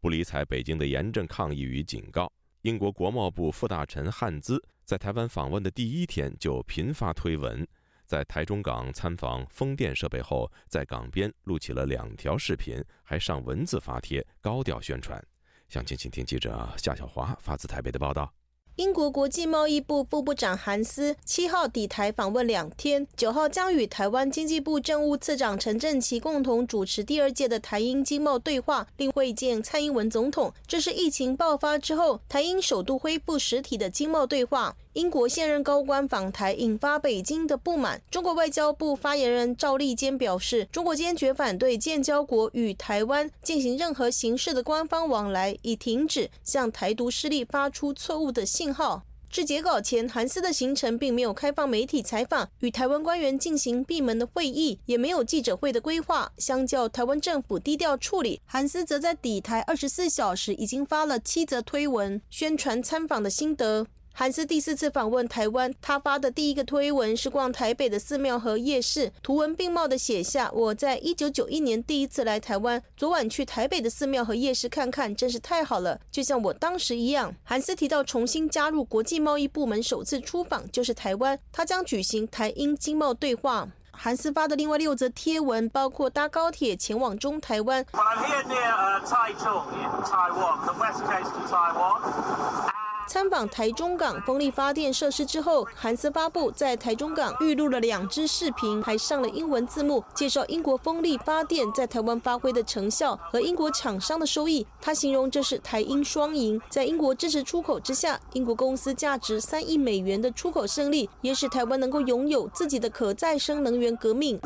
不理睬北京的严正抗议与警告，英国国贸部副大臣汉兹在台湾访问的第一天就频发推文。在台中港参访风电设备后，在港边录起了两条视频，还上文字发帖，高调宣传。详情，请听记者夏小华发自台北的报道。英国国际贸易部副部长韩斯七号抵台访问两天，九号将与台湾经济部政务次长陈振奇共同主持第二届的台英经贸对话，并会见蔡英文总统。这是疫情爆发之后，台英首度恢复实体的经贸对话。英国现任高官访台，引发北京的不满。中国外交部发言人赵立坚表示，中国坚决反对建交国与台湾进行任何形式的官方往来，以停止向台独势力发出错误的信号。至截稿前，韩斯的行程并没有开放媒体采访，与台湾官员进行闭门的会议，也没有记者会的规划。相较台湾政府低调处理，韩斯则在抵台二十四小时已经发了七则推文，宣传参访的心得。韩斯第四次访问台湾，他发的第一个推文是逛台北的寺庙和夜市，图文并茂的写下：“我在一九九一年第一次来台湾，昨晚去台北的寺庙和夜市看看，真是太好了，就像我当时一样。”韩斯提到重新加入国际贸易部门，首次出访就是台湾，他将举行台英经贸对话。韩斯发的另外六则贴文包括搭高铁前往中台湾。参访台中港风力发电设施之后，韩斯发布在台中港预录了两支视频，还上了英文字幕，介绍英国风力发电在台湾发挥的成效和英国厂商的收益。他形容这是台英双赢，在英国支持出口之下，英国公司价值三亿美元的出口胜利，也使台湾能够拥有自己的可再生能源革命。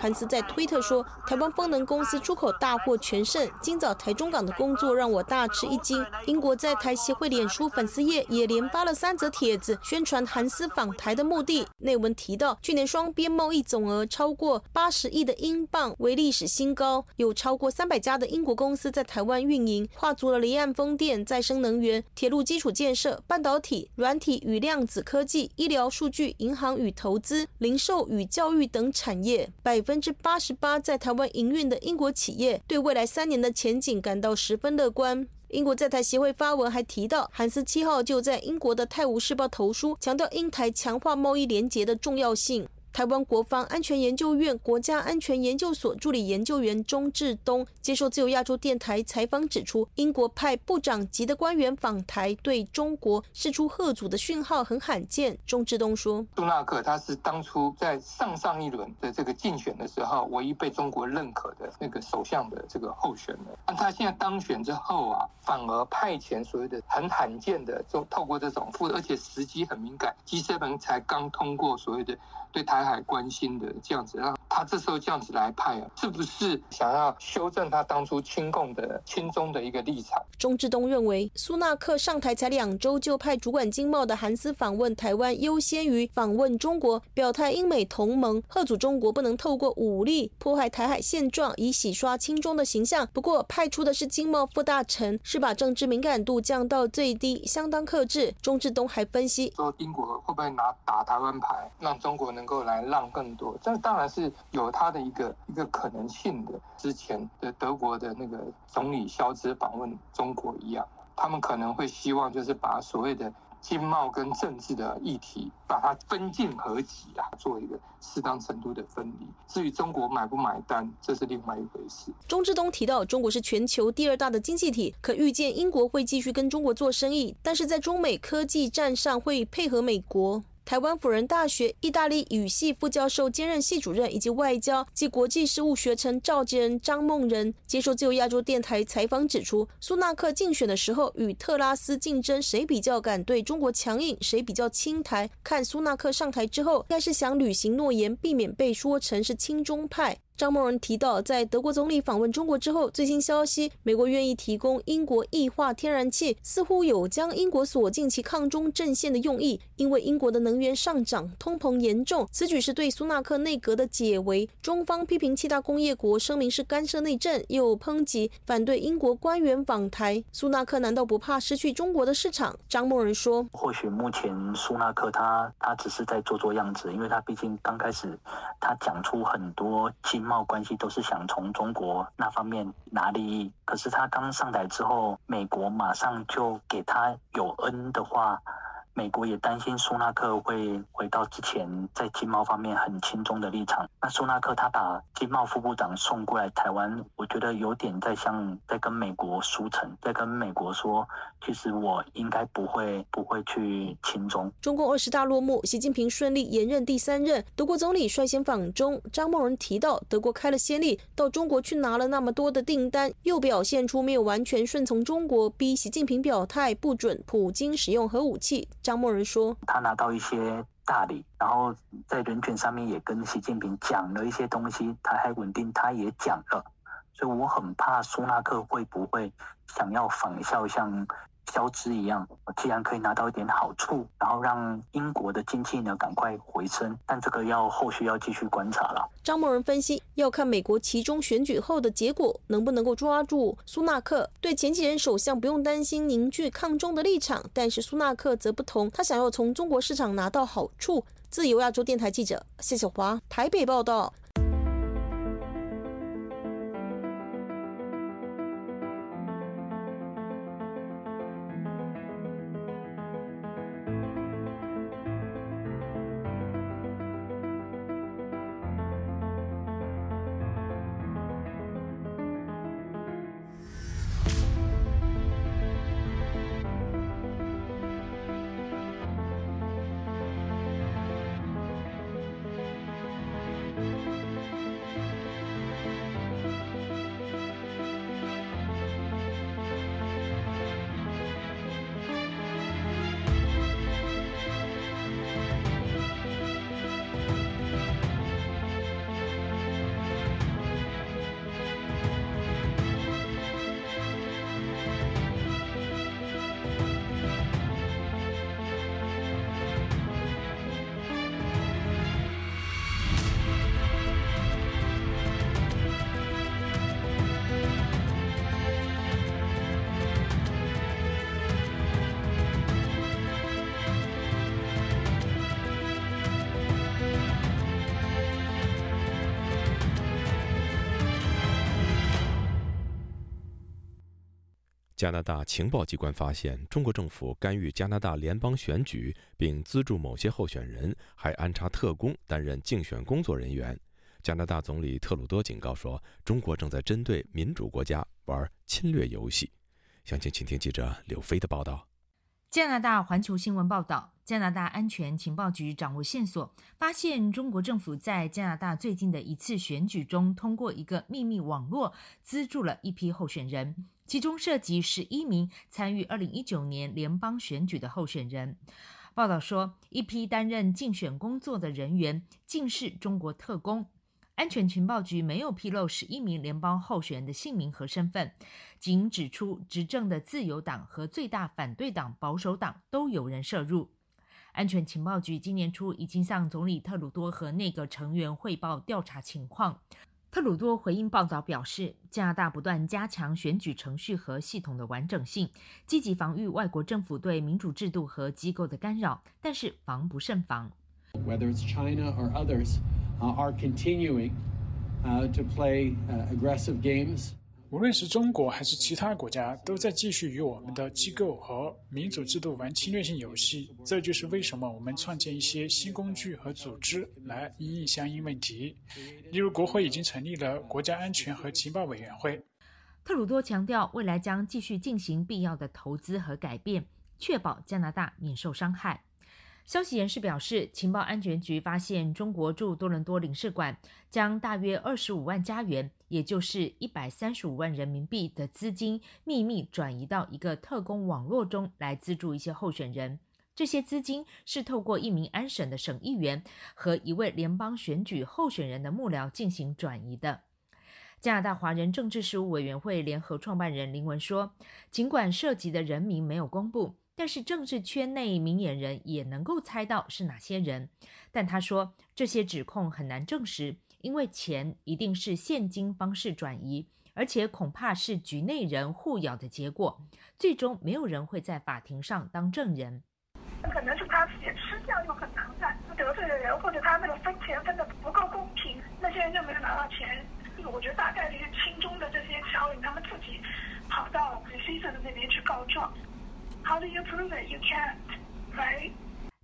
韩斯在推特说：“台湾风能公司出口大获全胜，今早台中港的。”工作让我大吃一惊。英国在台协会脸书粉丝页也连发了三则帖子，宣传韩斯访台的目的。内文提到，去年双边贸易总额超过八十亿的英镑，为历史新高。有超过三百家的英国公司在台湾运营，跨足了离岸风电、再生能源、铁路基础建设、半导体、软体与量子科技、医疗数据、银行与投资、零售与教育等产业。百分之八十八在台湾营运的英国企业，对未来三年的前景感到。十分乐观。英国在台协会发文还提到，韩斯七号就在英国的《泰晤士报》投书，强调英台强化贸易联结的重要性。台湾国防安全研究院国家安全研究所助理研究员钟志东接受自由亚洲电台采访指出，英国派部长级的官员访台，对中国释出贺阻的讯号很罕见。钟志东说：“杜纳克他是当初在上上一轮的这个竞选的时候，唯一被中国认可的那个首相的这个候选人。但他现在当选之后啊，反而派遣所谓的很罕见的，就透过这种负，而且时机很敏感，G7 才刚通过所谓的。”对台还关心的这样子，让他这时候这样子来派啊，是不是想要修正他当初亲共的亲中的一个立场？钟志东认为，苏纳克上台才两周就派主管经贸的韩斯访问台湾，优先于访问中国，表态英美同盟，贺阻中国不能透过武力破坏台海现状，以洗刷亲中的形象。不过，派出的是经贸副大臣，是把政治敏感度降到最低，相当克制。钟志东还分析说，英国会不会拿打台湾牌，让中国能。能够来让更多，这当然是有它的一个一个可能性的。之前的德国的那个总理肖兹访问中国一样，他们可能会希望就是把所谓的经贸跟政治的议题，把它分进合集啊，做一个适当程度的分离。至于中国买不买单，这是另外一回事。钟志东提到，中国是全球第二大的经济体，可预见英国会继续跟中国做生意，但是在中美科技战上会配合美国。台湾辅仁大学意大利语系副教授兼任系主任，以及外交及国际事务学程召集人张梦仁接受自由亚洲电台采访指出，苏纳克竞选的时候与特拉斯竞争，谁比较敢对中国强硬，谁比较亲台。看苏纳克上台之后，应该是想履行诺言，避免被说成是亲中派。张梦仁提到，在德国总理访问中国之后，最新消息，美国愿意提供英国液化天然气，似乎有将英国锁进其抗中阵线的用意。因为英国的能源上涨，通膨严重，此举是对苏纳克内阁的解围。中方批评七大工业国声明是干涉内政，又抨击反对英国官员访台。苏纳克难道不怕失去中国的市场？张梦仁说：“或许目前苏纳克他他只是在做做样子，因为他毕竟刚开始，他讲出很多经贸。”贸关系都是想从中国那方面拿利益，可是他刚上台之后，美国马上就给他有恩的话。美国也担心苏纳克会回到之前在经贸方面很轻中的立场。那苏纳克他把经贸副部长送过来台湾，我觉得有点在像在跟美国输诚，在跟美国说，其实我应该不会不会去轻中。中共二十大落幕，习近平顺利延任第三任，德国总理率先访中。张梦仁提到，德国开了先例，到中国去拿了那么多的订单，又表现出没有完全顺从中国，逼习近平表态不准普京使用核武器。张默仁说：“他拿到一些大礼，然后在人权上面也跟习近平讲了一些东西，台海稳定他也讲了，所以我很怕苏纳克会不会想要仿效像。消脂一样，既然可以拿到一点好处，然后让英国的经济呢赶快回升，但这个要后续要继续观察了。张某人分析，要看美国其中选举后的结果能不能够抓住苏纳克。对前几任首相不用担心凝聚抗中的立场，但是苏纳克则不同，他想要从中国市场拿到好处。自由亚洲电台记者谢小华台北报道。加拿大情报机关发现，中国政府干预加拿大联邦选举，并资助某些候选人，还安插特工担任竞选工作人员。加拿大总理特鲁多警告说，中国正在针对民主国家玩侵略游戏。详情，请听记者刘飞的报道。加拿大环球新闻报道，加拿大安全情报局掌握线索，发现中国政府在加拿大最近的一次选举中，通过一个秘密网络资助了一批候选人。其中涉及十一名参与二零一九年联邦选举的候选人。报道说，一批担任竞选工作的人员竟是中国特工。安全情报局没有披露十一名联邦候选人的姓名和身份，仅指出执政的自由党和最大反对党保守党都有人涉入。安全情报局今年初已经向总理特鲁多和内阁成员汇报调查情况。特鲁多回应报道表示，加拿大不断加强选举程序和系统的完整性，积极防御外国政府对民主制度和机构的干扰，但是防不胜防。Whether it's China or others are continuing to play aggressive games. 无论是中国还是其他国家，都在继续与我们的机构和民主制度玩侵略性游戏。这就是为什么我们创建一些新工具和组织来应对相应问题。例如，国会已经成立了国家安全和情报委员会。特鲁多强调，未来将继续进行必要的投资和改变，确保加拿大免受伤害。消息人士表示，情报安全局发现中国驻多伦多领事馆将大约二十五万加元，也就是一百三十五万人民币的资金秘密转移到一个特工网络中来资助一些候选人。这些资金是透过一名安省的省议员和一位联邦选举候选人的幕僚进行转移的。加拿大华人政治事务委员会联合创办人林文说：“尽管涉及的人名没有公布。”但是政治圈内明眼人也能够猜到是哪些人，但他说这些指控很难证实，因为钱一定是现金方式转移，而且恐怕是局内人互咬的结果，最终没有人会在法庭上当证人。可能是他自己吃相又很难看，得罪的人或者他那个分钱分的不够公平，那些人就没有拿到钱。我觉得大概率是亲中的这些侨领他们自己跑到 c 的那边去告状。How do you prove it? You can't, right?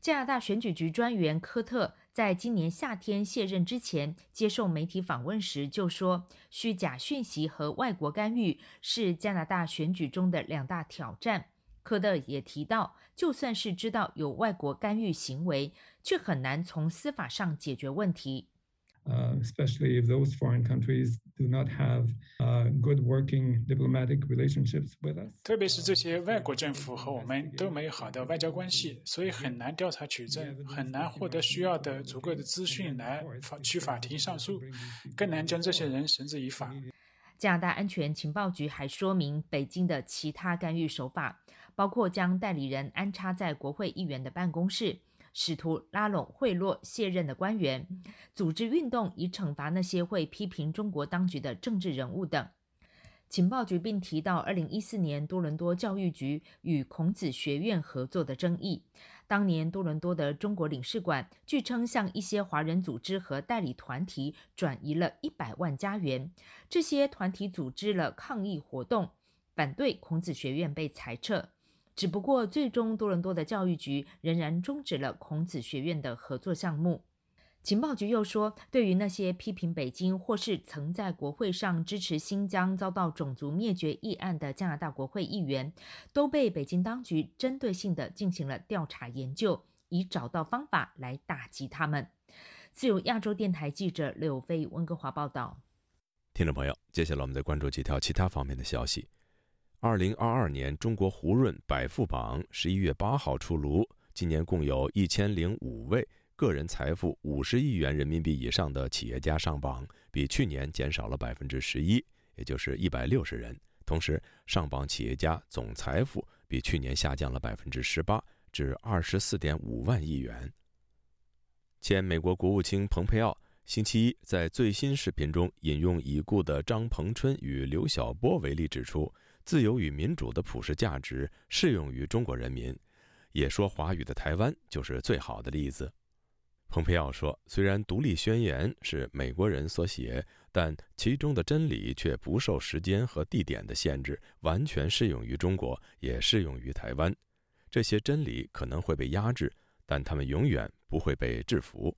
加拿大选举局专员科特在今年夏天卸任之前接受媒体访问时就说：“虚假讯息和外国干预是加拿大选举中的两大挑战。”科特也提到，就算是知道有外国干预行为，却很难从司法上解决问题。Especially if those foreign countries do not have good working diplomatic relationships with us。特别是这些外国政府和我们都没有好的外交关系，所以很难调查取证，很难获得需要的足够的资讯来法去法庭上诉，更难将这些人绳之以法。加拿大安全情报局还说明，北京的其他干预手法包括将代理人安插在国会议员的办公室，试图拉拢贿赂卸任的官员，组织运动以惩罚那些会批评中国当局的政治人物等。情报局并提到，二零一四年多伦多教育局与孔子学院合作的争议。当年多伦多的中国领事馆据称向一些华人组织和代理团体转移了一百万加元，这些团体组织了抗议活动，反对孔子学院被裁撤。只不过，最终多伦多的教育局仍然终止了孔子学院的合作项目。情报局又说，对于那些批评北京或是曾在国会上支持新疆遭到种族灭绝议案的加拿大国会议员，都被北京当局针对性的进行了调查研究，以找到方法来打击他们。自由亚洲电台记者柳飞温哥华报道。听众朋友，接下来我们再关注几条其他方面的消息。二零二二年中国胡润百富榜十一月八号出炉，今年共有一千零五位。个人财富五十亿元人民币以上的企业家上榜，比去年减少了百分之十一，也就是一百六十人。同时，上榜企业家总财富比去年下降了百分之十八，至二十四点五万亿元。前美国国务卿蓬佩奥星期一在最新视频中引用已故的张彭春与刘晓波为例，指出自由与民主的普世价值适用于中国人民，也说华语的台湾就是最好的例子。蓬佩奥说：“虽然《独立宣言》是美国人所写，但其中的真理却不受时间和地点的限制，完全适用于中国，也适用于台湾。这些真理可能会被压制，但他们永远不会被制服。”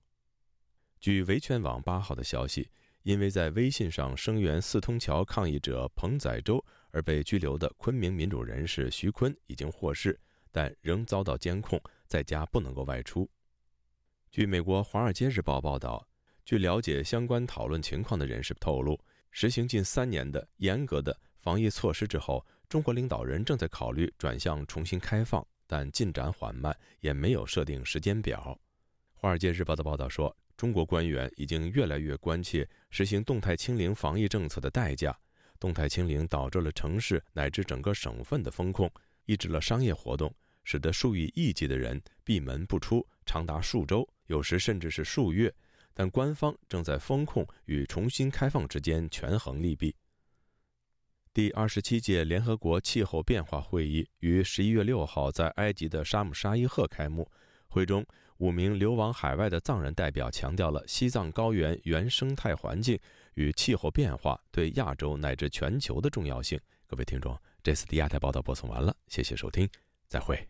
据维权网八号的消息，因为在微信上声援四通桥抗议者彭载洲而被拘留的昆明民主人士徐坤已经获释，但仍遭到监控，在家不能够外出。据美国《华尔街日报》报道，据了解相关讨论情况的人士透露，实行近三年的严格的防疫措施之后，中国领导人正在考虑转向重新开放，但进展缓慢，也没有设定时间表。《华尔街日报》的报道说，中国官员已经越来越关切实行动态清零防疫政策的代价。动态清零导致了城市乃至整个省份的封控，抑制了商业活动，使得数以亿计的人闭门不出，长达数周。有时甚至是数月，但官方正在风控与重新开放之间权衡利弊。第二十七届联合国气候变化会议于十一月六号在埃及的沙姆沙伊赫开幕。会中，五名流亡海外的藏人代表强调了西藏高原原生态环境与气候变化对亚洲乃至全球的重要性。各位听众，这次的亚太报道播送完了，谢谢收听，再会。